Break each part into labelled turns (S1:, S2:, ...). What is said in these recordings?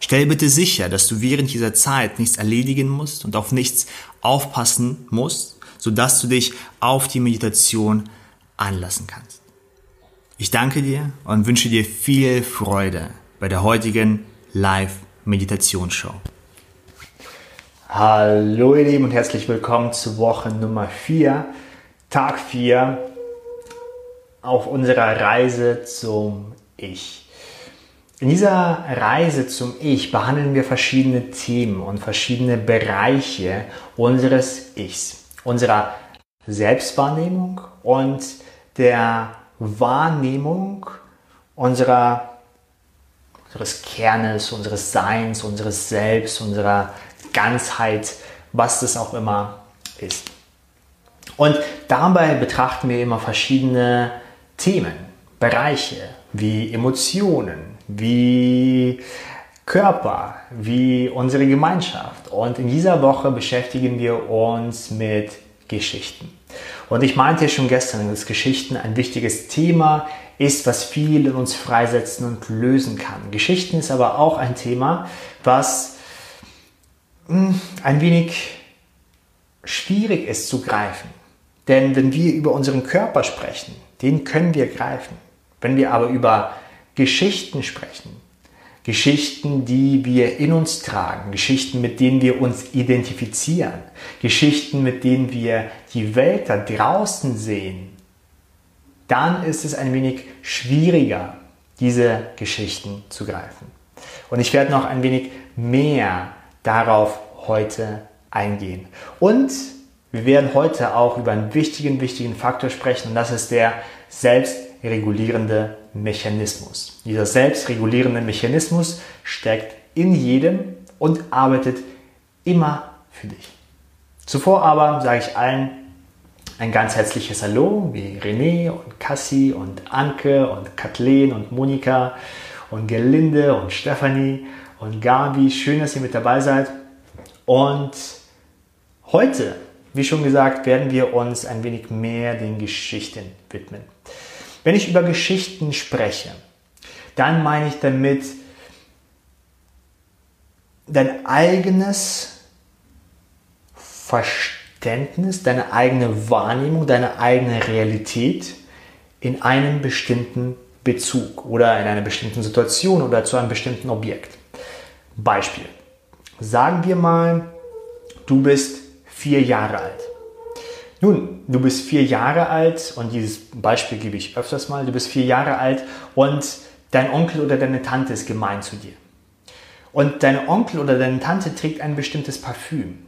S1: Stell bitte sicher, dass du während dieser Zeit nichts erledigen musst und auf nichts aufpassen musst, sodass du dich auf die Meditation anlassen kannst. Ich danke dir und wünsche dir viel Freude bei der heutigen Live-Meditationsshow. Hallo ihr Lieben und herzlich willkommen zu Woche Nummer 4, Tag 4 auf unserer Reise zum Ich. In dieser Reise zum Ich behandeln wir verschiedene Themen und verschiedene Bereiche unseres Ichs, unserer Selbstwahrnehmung und der Wahrnehmung unserer, unseres Kernes, unseres Seins, unseres Selbst, unserer Ganzheit, was das auch immer ist. Und dabei betrachten wir immer verschiedene Themen, Bereiche wie Emotionen, wie Körper, wie unsere Gemeinschaft. Und in dieser Woche beschäftigen wir uns mit Geschichten. Und ich meinte schon gestern, dass Geschichten ein wichtiges Thema ist, was viel in uns freisetzen und lösen kann. Geschichten ist aber auch ein Thema, was hm, ein wenig schwierig ist zu greifen. Denn wenn wir über unseren Körper sprechen, den können wir greifen. Wenn wir aber über Geschichten sprechen. Geschichten, die wir in uns tragen, Geschichten, mit denen wir uns identifizieren, Geschichten, mit denen wir die Welt da draußen sehen, dann ist es ein wenig schwieriger, diese Geschichten zu greifen. Und ich werde noch ein wenig mehr darauf heute eingehen. Und wir werden heute auch über einen wichtigen, wichtigen Faktor sprechen und das ist der selbstregulierende Mechanismus. Dieser selbstregulierende Mechanismus steckt in jedem und arbeitet immer für dich. Zuvor aber sage ich allen ein ganz herzliches Hallo, wie René und Cassie und Anke und Kathleen und Monika und Gelinde und Stefanie und Gabi. Schön, dass ihr mit dabei seid. Und heute, wie schon gesagt, werden wir uns ein wenig mehr den Geschichten widmen. Wenn ich über Geschichten spreche, dann meine ich damit dein eigenes Verständnis, deine eigene Wahrnehmung, deine eigene Realität in einem bestimmten Bezug oder in einer bestimmten Situation oder zu einem bestimmten Objekt. Beispiel. Sagen wir mal, du bist vier Jahre alt. Nun, du bist vier Jahre alt und dieses Beispiel gebe ich öfters mal. Du bist vier Jahre alt und dein Onkel oder deine Tante ist gemein zu dir. Und dein Onkel oder deine Tante trägt ein bestimmtes Parfüm.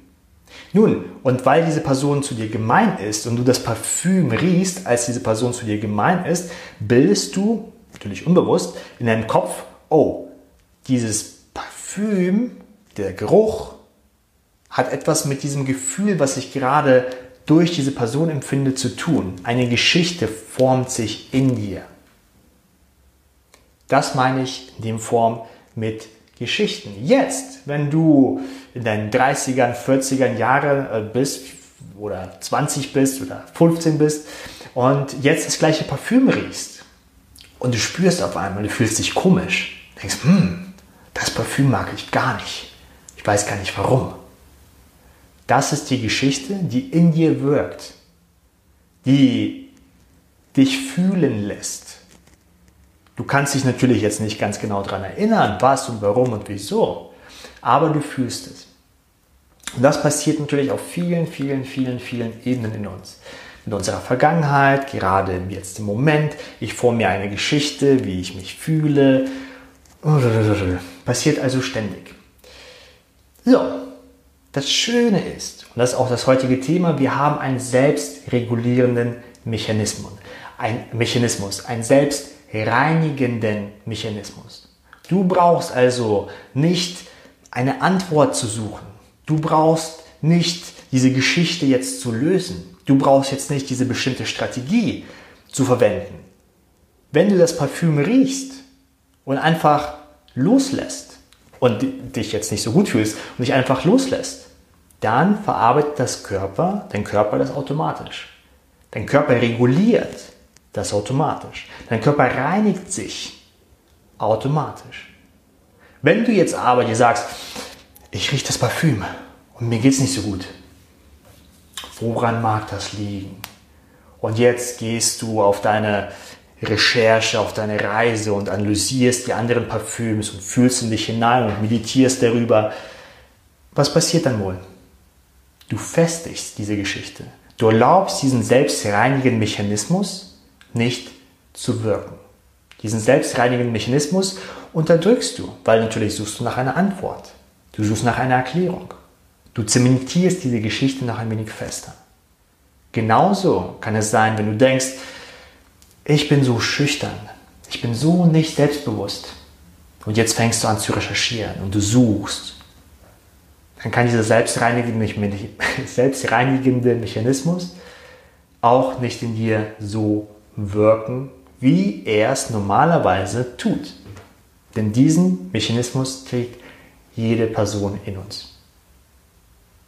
S1: Nun, und weil diese Person zu dir gemein ist und du das Parfüm riechst, als diese Person zu dir gemein ist, bildest du, natürlich unbewusst, in deinem Kopf, oh, dieses Parfüm, der Geruch, hat etwas mit diesem Gefühl, was ich gerade durch diese Person empfinde, zu tun. Eine Geschichte formt sich in dir. Das meine ich in dem Form mit Geschichten. Jetzt, wenn du in deinen 30ern, 40ern Jahren äh, bist oder 20 bist oder 15 bist und jetzt das gleiche Parfüm riechst und du spürst auf einmal, du fühlst dich komisch, denkst, hm, das Parfüm mag ich gar nicht. Ich weiß gar nicht warum. Das ist die Geschichte, die in dir wirkt, die dich fühlen lässt. Du kannst dich natürlich jetzt nicht ganz genau daran erinnern, was und warum und wieso, aber du fühlst es. Und das passiert natürlich auf vielen, vielen, vielen, vielen Ebenen in uns. In unserer Vergangenheit, gerade jetzt im Moment. Ich forme mir eine Geschichte, wie ich mich fühle. Passiert also ständig. So, das Schöne ist, und das ist auch das heutige Thema, wir haben einen selbstregulierenden Mechanismus. Ein Mechanismus, einen selbstreinigenden Mechanismus. Du brauchst also nicht eine Antwort zu suchen. Du brauchst nicht diese Geschichte jetzt zu lösen. Du brauchst jetzt nicht diese bestimmte Strategie zu verwenden. Wenn du das Parfüm riechst und einfach loslässt und dich jetzt nicht so gut fühlst und dich einfach loslässt, dann verarbeitet das Körper, dein Körper das automatisch. Dein Körper reguliert das automatisch. Dein Körper reinigt sich automatisch. Wenn du jetzt aber dir sagst, ich rieche das Parfüm und mir geht es nicht so gut, woran mag das liegen? Und jetzt gehst du auf deine Recherche, auf deine Reise und analysierst die anderen Parfüms und fühlst in dich hinein und meditierst darüber. Was passiert dann wohl? Du festigst diese Geschichte. Du erlaubst diesen selbstreinigenden Mechanismus nicht zu wirken. Diesen selbstreinigenden Mechanismus unterdrückst du, weil natürlich suchst du nach einer Antwort. Du suchst nach einer Erklärung. Du zementierst diese Geschichte noch ein wenig fester. Genauso kann es sein, wenn du denkst, ich bin so schüchtern, ich bin so nicht selbstbewusst. Und jetzt fängst du an zu recherchieren und du suchst. Dann kann dieser selbstreinigende Mechanismus auch nicht in dir so wirken, wie er es normalerweise tut. Denn diesen Mechanismus trägt jede Person in uns.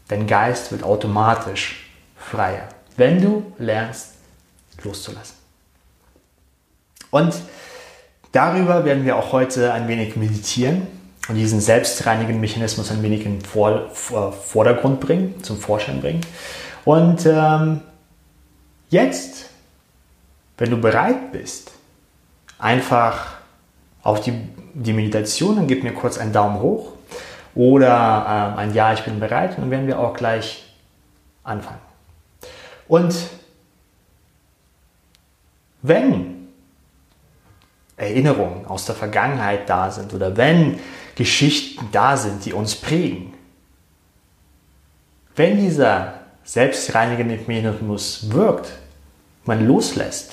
S1: Dein Geist wird automatisch freier, wenn du lernst loszulassen. Und darüber werden wir auch heute ein wenig meditieren und diesen selbstreinigenden Mechanismus ein wenig in den Vordergrund bringen, zum Vorschein bringen. Und ähm, jetzt wenn du bereit bist, einfach auf die, die Meditation, dann gib mir kurz einen Daumen hoch oder äh, ein Ja, ich bin bereit und dann werden wir auch gleich anfangen. Und wenn Erinnerungen aus der Vergangenheit da sind oder wenn Geschichten da sind, die uns prägen, wenn dieser selbstreinigende Mechanismus wirkt, man loslässt,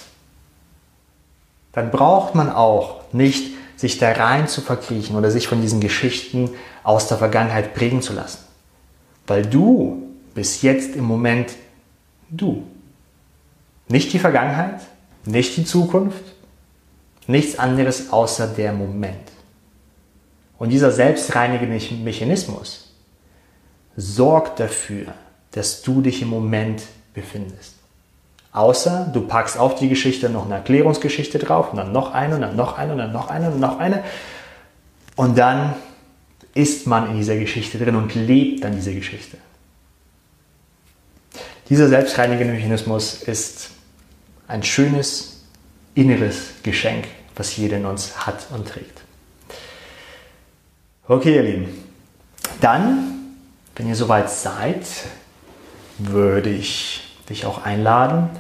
S1: dann braucht man auch nicht sich da rein zu verkriechen oder sich von diesen Geschichten aus der Vergangenheit prägen zu lassen. Weil du bist jetzt im Moment du. Nicht die Vergangenheit, nicht die Zukunft, nichts anderes außer der Moment. Und dieser selbstreinigende Mechanismus sorgt dafür, dass du dich im Moment befindest. Außer du packst auf die Geschichte noch eine Erklärungsgeschichte drauf und dann noch eine und dann noch eine und dann noch eine und noch eine. Und dann ist man in dieser Geschichte drin und lebt dann diese Geschichte. Dieser selbstreinigende Mechanismus ist ein schönes inneres Geschenk, was jeder in uns hat und trägt. Okay, ihr Lieben. Dann, wenn ihr soweit seid, würde ich dich auch einladen,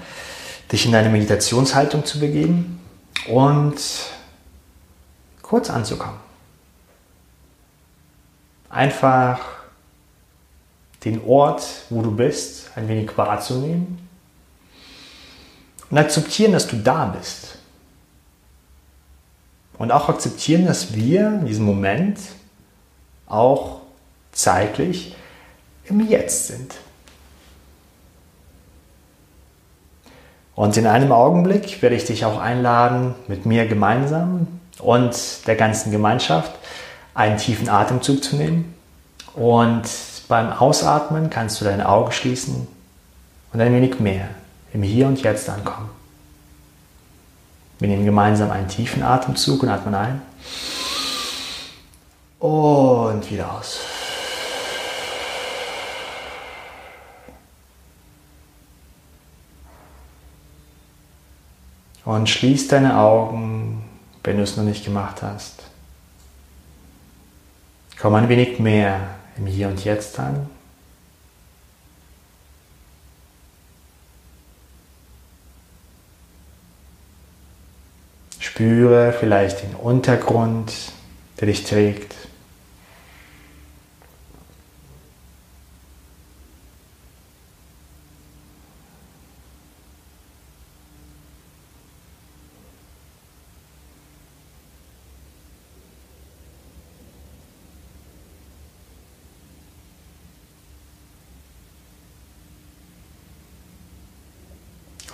S1: dich in deine Meditationshaltung zu begeben und kurz anzukommen. Einfach den Ort, wo du bist, ein wenig wahrzunehmen und akzeptieren, dass du da bist. Und auch akzeptieren, dass wir in diesem Moment auch zeitlich im Jetzt sind. Und in einem Augenblick werde ich dich auch einladen, mit mir gemeinsam und der ganzen Gemeinschaft einen tiefen Atemzug zu nehmen. Und beim Ausatmen kannst du deine Augen schließen und ein wenig mehr im Hier und Jetzt ankommen. Wir nehmen gemeinsam einen tiefen Atemzug und atmen ein. Und wieder aus. Und schließ deine Augen, wenn du es noch nicht gemacht hast. Komm ein wenig mehr im Hier und Jetzt an. Spüre vielleicht den Untergrund, der dich trägt.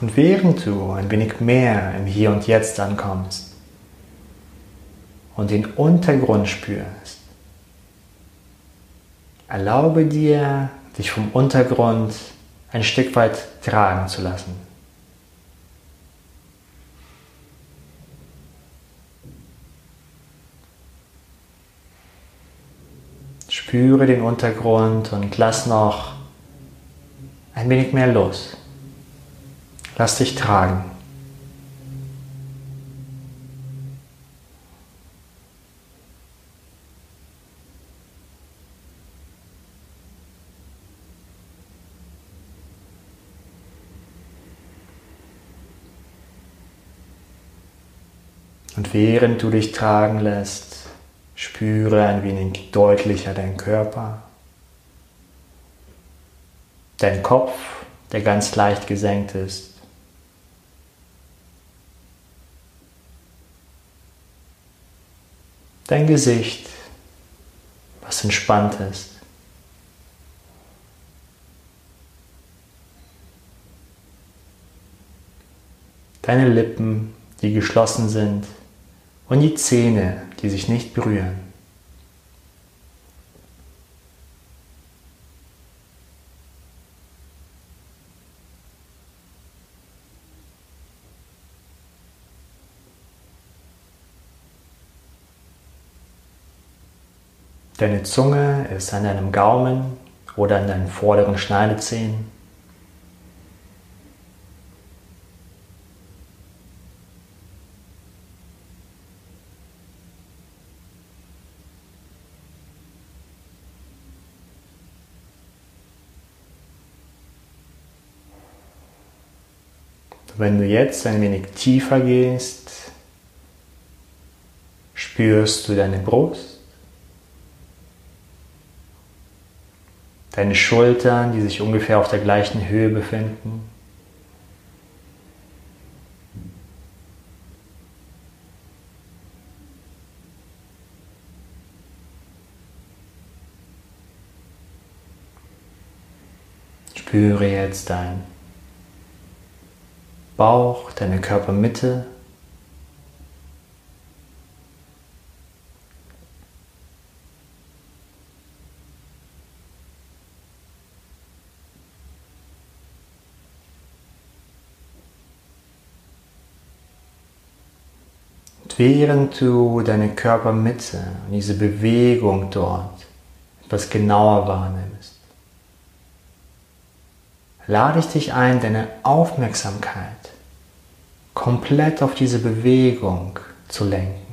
S1: Und während du ein wenig mehr im Hier und Jetzt ankommst und den Untergrund spürst, erlaube dir, dich vom Untergrund ein Stück weit tragen zu lassen. Spüre den Untergrund und lass noch ein wenig mehr los. Lass dich tragen. Und während du dich tragen lässt, spüre ein wenig deutlicher deinen Körper, dein Kopf, der ganz leicht gesenkt ist. Dein Gesicht, was entspannt ist. Deine Lippen, die geschlossen sind und die Zähne, die sich nicht berühren. Deine Zunge ist an deinem Gaumen oder an deinen vorderen Schneidezähnen. Wenn du jetzt ein wenig tiefer gehst, spürst du deine Brust, deine Schultern, die sich ungefähr auf der gleichen Höhe befinden. Spüre jetzt dein Bauch, deine Körpermitte. Während du deine Körpermitte und diese Bewegung dort etwas genauer wahrnimmst, lade ich dich ein, deine Aufmerksamkeit komplett auf diese Bewegung zu lenken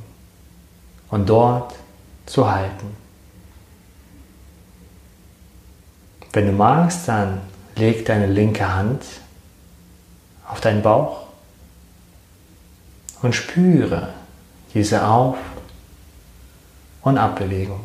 S1: und dort zu halten. Wenn du magst, dann leg deine linke Hand auf deinen Bauch und spüre diese Auf- und Abbewegung.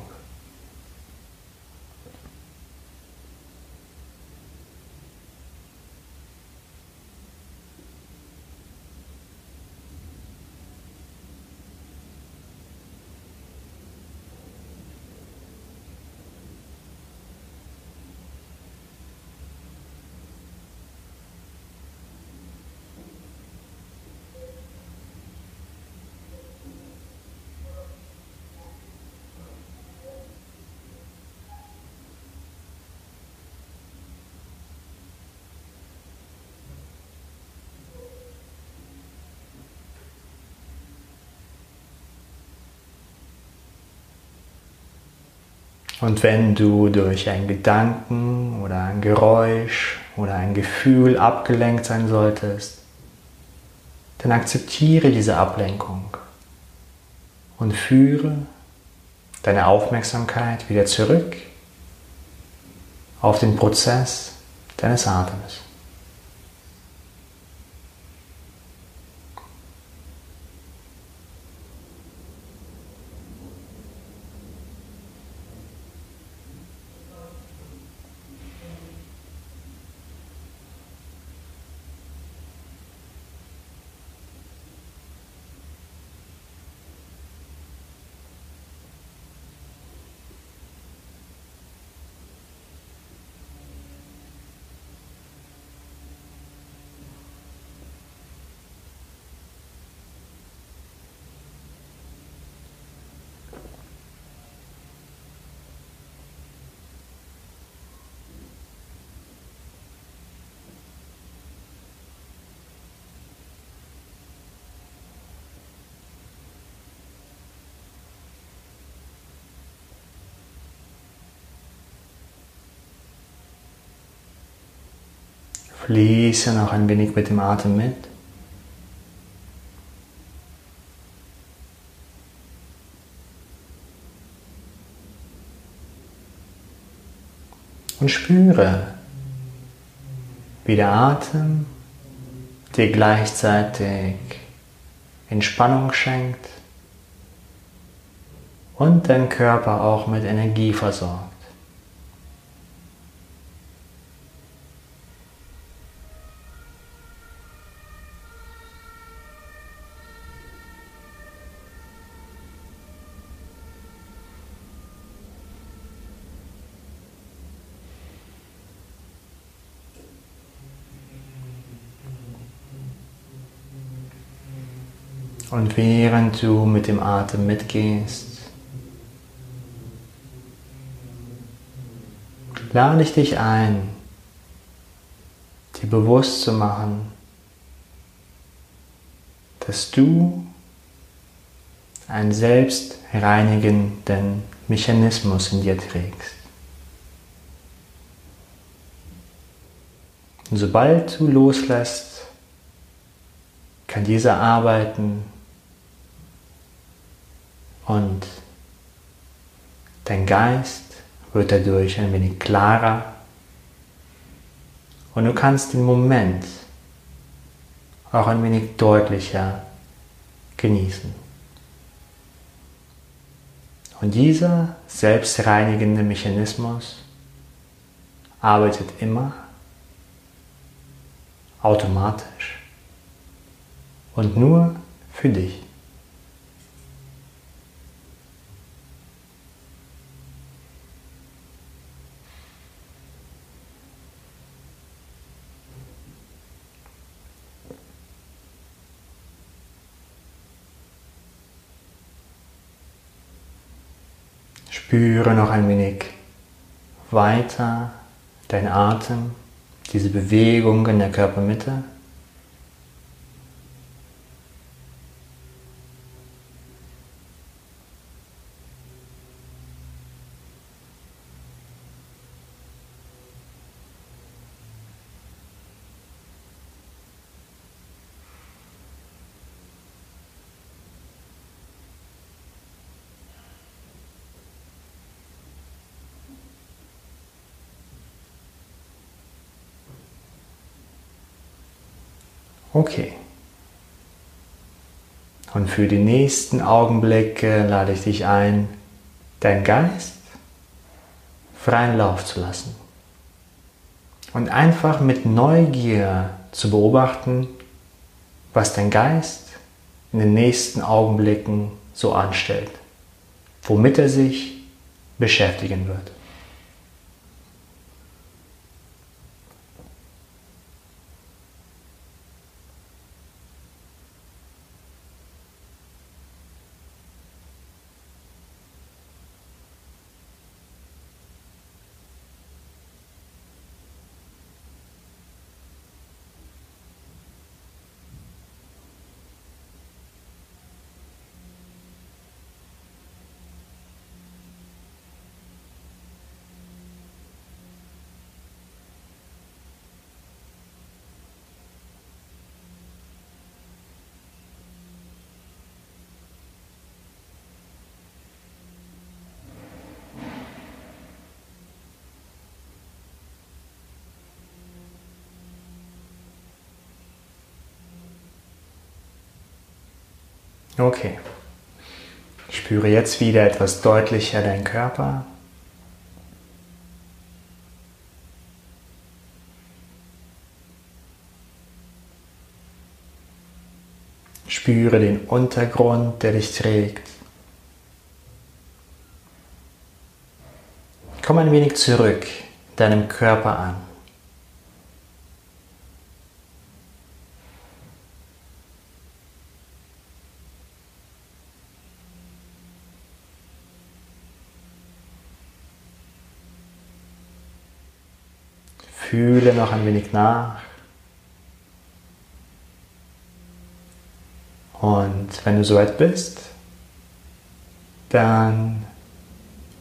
S1: Und wenn du durch einen Gedanken oder ein Geräusch oder ein Gefühl abgelenkt sein solltest, dann akzeptiere diese Ablenkung und führe deine Aufmerksamkeit wieder zurück auf den Prozess deines Atems. Fließe noch ein wenig mit dem Atem mit. Und spüre, wie der Atem dir gleichzeitig Entspannung schenkt und deinen Körper auch mit Energie versorgt. Und während du mit dem Atem mitgehst, lade ich dich ein, dir bewusst zu machen, dass du einen selbstreinigenden Mechanismus in dir trägst. Und sobald du loslässt, kann dieser arbeiten und dein Geist wird dadurch ein wenig klarer und du kannst den Moment auch ein wenig deutlicher genießen. Und dieser selbstreinigende Mechanismus arbeitet immer automatisch und nur für dich. Spüre noch ein wenig weiter dein Atem, diese Bewegung in der Körpermitte. Okay. Und für die nächsten Augenblicke lade ich dich ein, deinen Geist freien Lauf zu lassen. Und einfach mit Neugier zu beobachten, was dein Geist in den nächsten Augenblicken so anstellt, womit er sich beschäftigen wird. Okay. Spüre jetzt wieder etwas deutlicher deinen Körper. Spüre den Untergrund, der dich trägt. Komm ein wenig zurück deinem Körper an. Fühle noch ein wenig nach. Und wenn du soweit bist, dann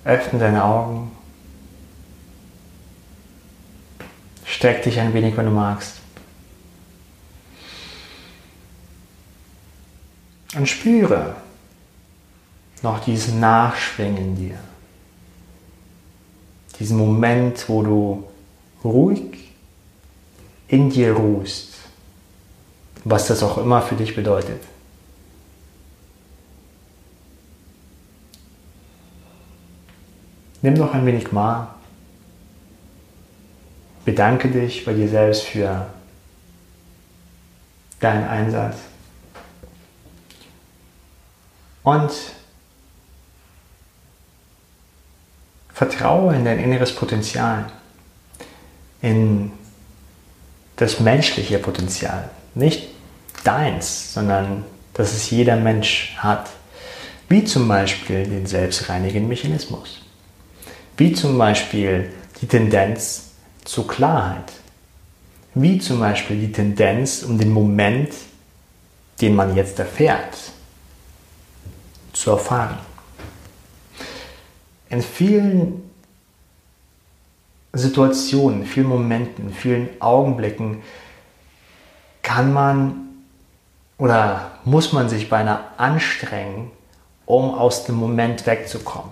S1: öffne deine Augen, Streck dich ein wenig, wenn du magst. Und spüre noch diesen Nachschwingen in dir. Diesen Moment, wo du ruhig in dir ruhst. Was das auch immer für dich bedeutet. Nimm noch ein wenig mal. Bedanke dich bei dir selbst für deinen Einsatz. Und vertraue in dein inneres Potenzial, in das menschliche Potenzial. Nicht deins, sondern dass es jeder Mensch hat. Wie zum Beispiel den selbstreinigenden Mechanismus. Wie zum Beispiel die Tendenz zur Klarheit. Wie zum Beispiel die Tendenz, um den Moment, den man jetzt erfährt, zu erfahren. In vielen Situationen, vielen Momenten, vielen Augenblicken kann man oder muss man sich beinahe anstrengen, um aus dem Moment wegzukommen.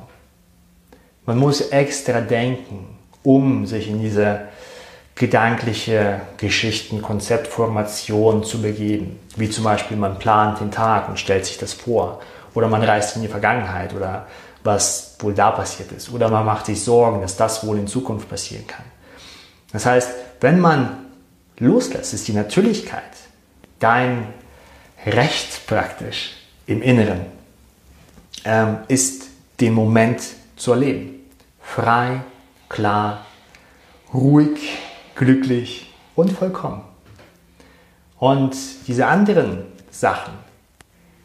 S1: Man muss extra denken, um sich in diese gedankliche Geschichten, Konzeptformation zu begeben. Wie zum Beispiel man plant den Tag und stellt sich das vor. Oder man reist in die Vergangenheit oder was wohl da passiert ist. Oder man macht sich Sorgen, dass das wohl in Zukunft passieren kann. Das heißt, wenn man loslässt, ist die Natürlichkeit dein Recht praktisch im Inneren, ähm, ist den Moment zu erleben. Frei, klar, ruhig, glücklich und vollkommen. Und diese anderen Sachen,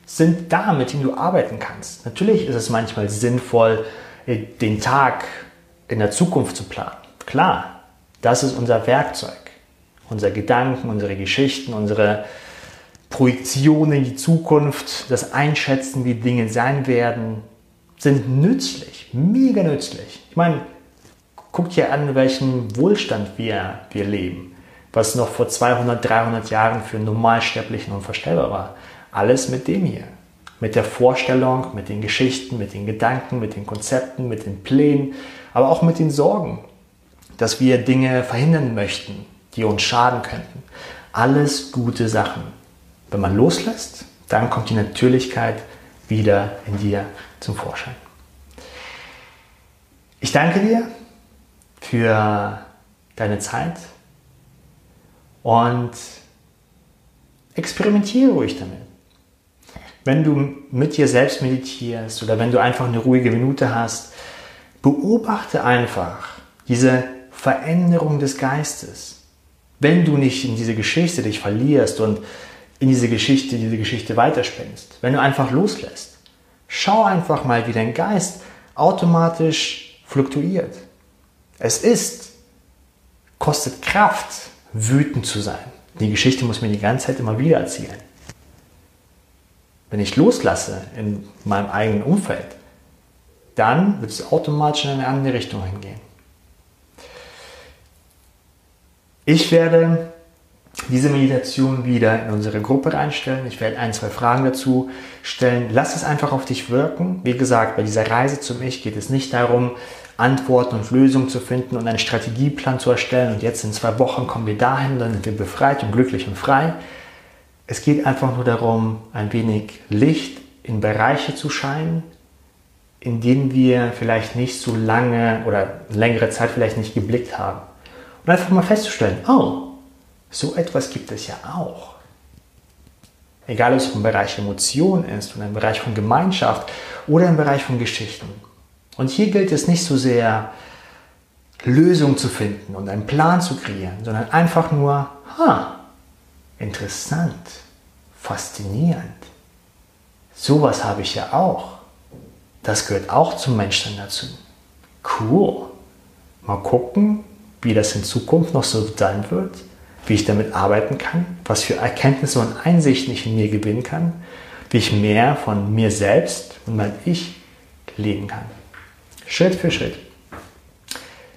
S1: sind da, mit denen du arbeiten kannst. Natürlich ist es manchmal sinnvoll, äh, den Tag in der Zukunft zu planen. Klar, das ist unser Werkzeug. Unsere Gedanken, unsere Geschichten, unsere Projektionen in die Zukunft, das Einschätzen, wie Dinge sein werden, sind nützlich, mega nützlich. Ich meine, guck dir an, welchen Wohlstand wir, wir leben, was noch vor 200, 300 Jahren für Normalsterblichen unvorstellbar war. Alles mit dem hier. Mit der Vorstellung, mit den Geschichten, mit den Gedanken, mit den Konzepten, mit den Plänen, aber auch mit den Sorgen, dass wir Dinge verhindern möchten, die uns schaden könnten. Alles gute Sachen. Wenn man loslässt, dann kommt die Natürlichkeit wieder in dir zum Vorschein. Ich danke dir für deine Zeit und experimentiere ruhig damit wenn du mit dir selbst meditierst oder wenn du einfach eine ruhige Minute hast, beobachte einfach diese Veränderung des Geistes. Wenn du nicht in diese Geschichte dich verlierst und in diese Geschichte, diese Geschichte weiterspinnst, wenn du einfach loslässt, schau einfach mal, wie dein Geist automatisch fluktuiert. Es ist, kostet Kraft, wütend zu sein. Die Geschichte muss mir die ganze Zeit immer wieder erzählen wenn ich loslasse in meinem eigenen Umfeld, dann wird es automatisch in eine andere Richtung hingehen. Ich werde diese Meditation wieder in unsere Gruppe reinstellen. Ich werde ein, zwei Fragen dazu stellen. Lass es einfach auf dich wirken. Wie gesagt, bei dieser Reise zum Ich geht es nicht darum, Antworten und Lösungen zu finden und einen Strategieplan zu erstellen. Und jetzt in zwei Wochen kommen wir dahin, dann sind wir befreit und glücklich und frei, es geht einfach nur darum, ein wenig Licht in Bereiche zu scheinen, in denen wir vielleicht nicht so lange oder längere Zeit vielleicht nicht geblickt haben. Und einfach mal festzustellen, oh, so etwas gibt es ja auch. Egal, ob es im Bereich Emotion ist, oder im Bereich von Gemeinschaft oder im Bereich von Geschichten. Und hier gilt es nicht so sehr, Lösungen zu finden und einen Plan zu kreieren, sondern einfach nur, ha, Interessant, faszinierend. Sowas habe ich ja auch. Das gehört auch zum Menschen dazu. Cool. Mal gucken, wie das in Zukunft noch so sein wird, wie ich damit arbeiten kann, was für Erkenntnisse und Einsichten ich in mir gewinnen kann, wie ich mehr von mir selbst und mein Ich leben kann. Schritt für Schritt.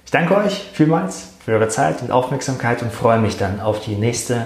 S1: Ich danke euch vielmals für eure Zeit und Aufmerksamkeit und freue mich dann auf die nächste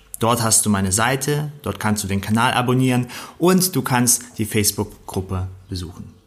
S2: Dort hast du meine Seite, dort kannst du den Kanal abonnieren und du kannst die Facebook-Gruppe besuchen.